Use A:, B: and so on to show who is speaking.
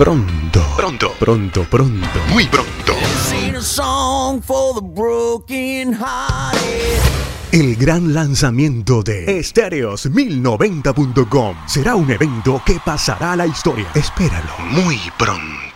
A: Pronto, pronto, pronto, pronto, muy pronto. El gran lanzamiento de Estéreos1090.com será un evento que pasará a la historia. Espéralo muy pronto.